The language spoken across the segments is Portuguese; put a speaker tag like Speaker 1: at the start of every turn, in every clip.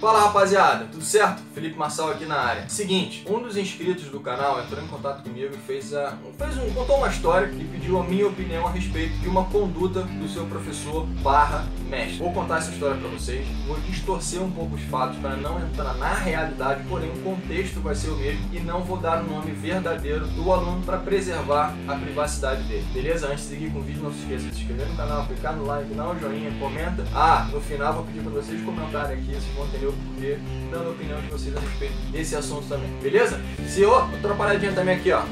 Speaker 1: Fala rapaziada, tudo certo? Felipe Marçal aqui na área. Seguinte, um dos inscritos do canal entrou em contato comigo e fez, a, fez um, contou uma história e pediu a minha opinião a respeito de uma conduta do seu professor barra mestre. Vou contar essa história para vocês, vou distorcer um pouco os fatos para não entrar na realidade, porém o contexto vai ser o mesmo e não vou dar o nome verdadeiro do aluno para preservar a privacidade dele. Beleza? Antes de seguir com o vídeo, não se esqueça de se inscrever no canal, clicar no like, dar um joinha, comenta. Ah, no final vou pedir para vocês comentarem aqui, vão entender o porquê, dando a opinião de vocês a respeito desse assunto também. Beleza? Se, oh, outra paradinha também aqui, ó.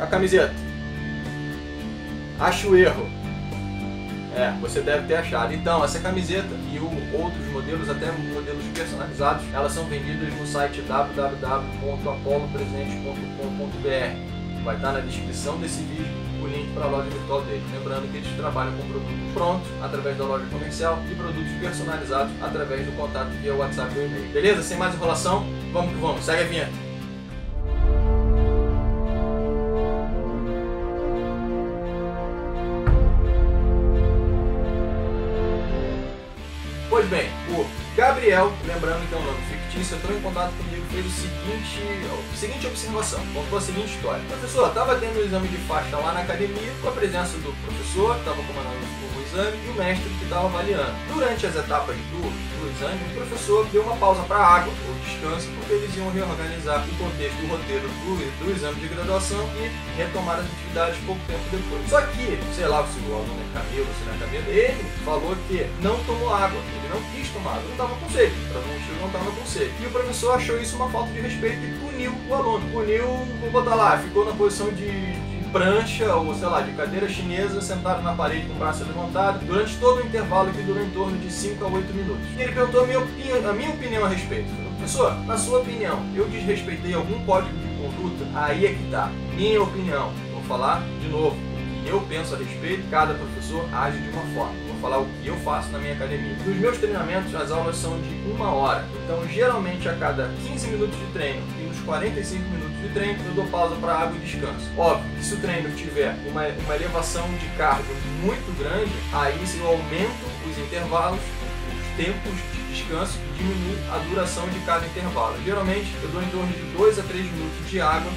Speaker 1: A camiseta. Acho erro. É, você deve ter achado. Então, essa camiseta e o, outros modelos, até modelos personalizados, elas são vendidas no site www.apolopresente.com.br. Vai estar na descrição desse vídeo o link para a loja virtual deles. Lembrando que eles trabalham com produtos prontos através da loja comercial e produtos personalizados através do contato via WhatsApp ou e-mail. Beleza? Sem mais enrolação, vamos que vamos. Segue a vinheta. Pois bem, o Gabriel, lembrando que é um nome fictício, entrou em contato comigo e fez o seguinte, a seguinte observação, contou a seguinte história. Professor, estava tendo um exame de faixa lá na academia, com a presença do professor, estava comandando o exame, e o mestre que estava avaliando. Durante as etapas do, do exame, o professor deu uma pausa para água, ou descanso, porque eles iam reorganizar o contexto do roteiro do, do exame de graduação e retomar as atividades pouco tempo depois. Só que, sei lá se o aluno é cabelo, se não é cabelo, ele falou que não tomou água, ele não quis tomar água, não estava com sede, para não não estava com sede. E o professor achou isso uma falta de respeito e puniu o aluno. Puniu, vou botar lá, ficou na posição de, de prancha ou sei lá, de cadeira chinesa, sentado na parede com o braço levantado, durante todo o intervalo que durou em torno de 5 a 8 minutos. E ele perguntou a minha, opinião, a minha opinião a respeito. Professor, na sua opinião, eu desrespeitei algum código de conduta? Aí é que tá. Minha opinião. Vou falar de novo. Eu penso a respeito, cada professor age de uma forma falar o que eu faço na minha academia. Nos meus treinamentos, as aulas são de uma hora. Então, geralmente, a cada 15 minutos de treino e nos 45 minutos de treino, eu dou pausa para água e descanso. Óbvio que se o treino tiver uma, uma elevação de carga muito grande, aí eu aumento os intervalos, os tempos de descanso diminuo a duração de cada intervalo. Geralmente, eu dou em torno de 2 a 3 minutos de água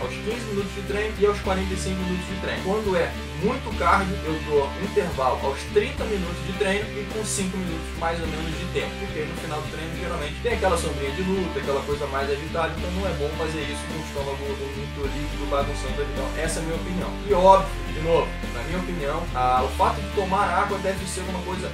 Speaker 1: aos 15 minutos de treino e aos 45 minutos de treino. Quando é muito cardio, eu dou um intervalo aos 30 minutos de treino e com 5 minutos mais ou menos de tempo, porque no final do treino geralmente tem aquela sombrinha de luta, aquela coisa mais agitada, então não é bom fazer isso com o estômago muito líquido, bagunçando ali. Então, essa é a minha opinião. E óbvio, de novo, na minha opinião, o fato de tomar água deve ser uma coisa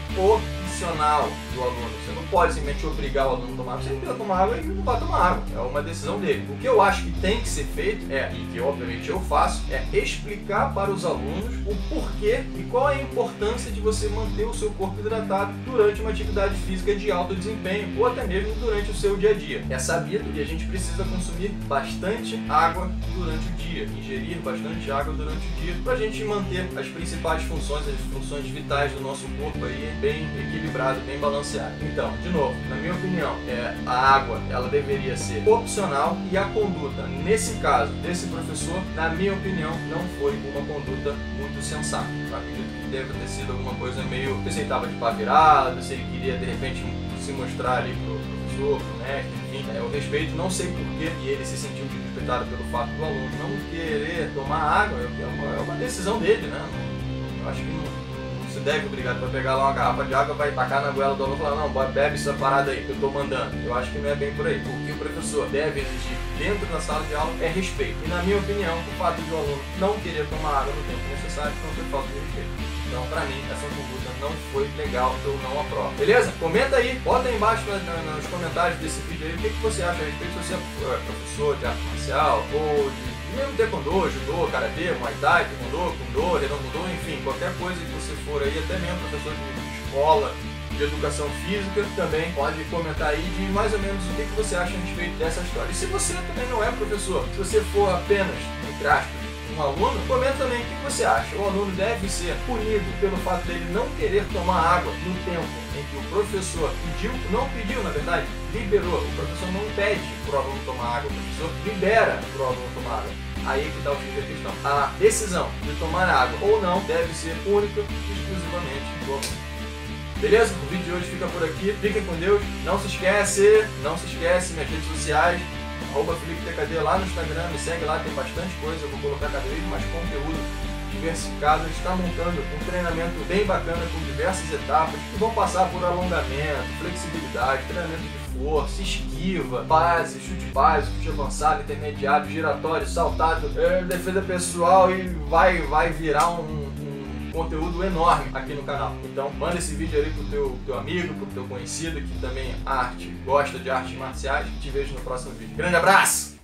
Speaker 1: opcional do aluno. Você não pode simplesmente obrigar o aluno a tomar. Você não quer tomar água, ele não vai tomar água. É uma decisão dele. O que eu acho que tem que ser feito é, e que obviamente eu faço, é explicar para os alunos o porquê e qual é a importância de você manter o seu corpo hidratado durante uma atividade física de alto desempenho ou até mesmo durante o seu dia a dia. É sabido que a gente precisa consumir bastante água durante o dia, ingerir bastante água durante o dia para a gente manter as principais funções, as funções vitais do nosso corpo aí bem equilibradas equilibrado, bem balanceado. Então, de novo, na minha opinião, é, a água ela deveria ser opcional e a conduta, nesse caso desse professor, na minha opinião, não foi uma conduta muito sensata. Eu acredito que deve ter sido alguma coisa meio. Se ele estava de pá virado, se ele queria de repente se mostrar ali pro professor, pro mestre, enfim. É, eu respeito, não sei porquê, e ele se sentiu desrespeitado pelo fato do aluno não querer tomar água, é uma, é uma decisão dele, né? Eu acho que não você deve, obrigado, para pegar lá uma garrafa de água, vai tacar na goela do aluno e falar, não, bebe essa parada aí que eu tô mandando. Eu acho que não é bem por aí. O que o professor deve exigir dentro da sala de aula é respeito. E na minha opinião, o fato de o aluno não querer tomar água no tempo necessário não foi falta de respeito. Então, para mim, essa conduta não foi legal, eu não aprovo. Beleza? Comenta aí, bota aí embaixo na, na, nos comentários desse vídeo aí o que, que você acha a respeito, se você é professor de arte marcial ou de mesmo taekwondo, judô, karatê, muay thai, taekwondo, kundo, renan enfim, qualquer coisa que você for aí, até mesmo professor de escola, de educação física, também pode comentar aí de mais ou menos o que, que você acha a respeito dessa história. E se você também não é professor, se você for apenas, entre aspas, um aluno, comenta também o que você acha. O aluno deve ser punido pelo fato dele não querer tomar água no tempo em que o professor pediu, não pediu na verdade, liberou. O professor não pede para o aluno tomar água, o professor libera para o aluno tomar água. Aí que está o fim da questão. A decisão de tomar água ou não deve ser única e exclusivamente do aluno. Beleza? O vídeo de hoje fica por aqui. Fiquem com Deus. Não se esquece, não se esquece, minhas redes sociais, arroba FelipeTKD lá no Instagram, me segue lá, tem bastante coisa, eu vou colocar cada vez mais conteúdo diversificado. A gente está montando um treinamento bem bacana com diversas etapas que vão passar por alongamento, flexibilidade, treinamento de força, esquiva, base, chute básico, chute avançado, intermediário, giratório, saltado, é, defesa pessoal e vai, vai virar um conteúdo enorme aqui no canal. Então manda esse vídeo aí pro teu, teu amigo, pro teu conhecido que também arte, gosta de artes marciais. Te vejo no próximo vídeo. Grande abraço!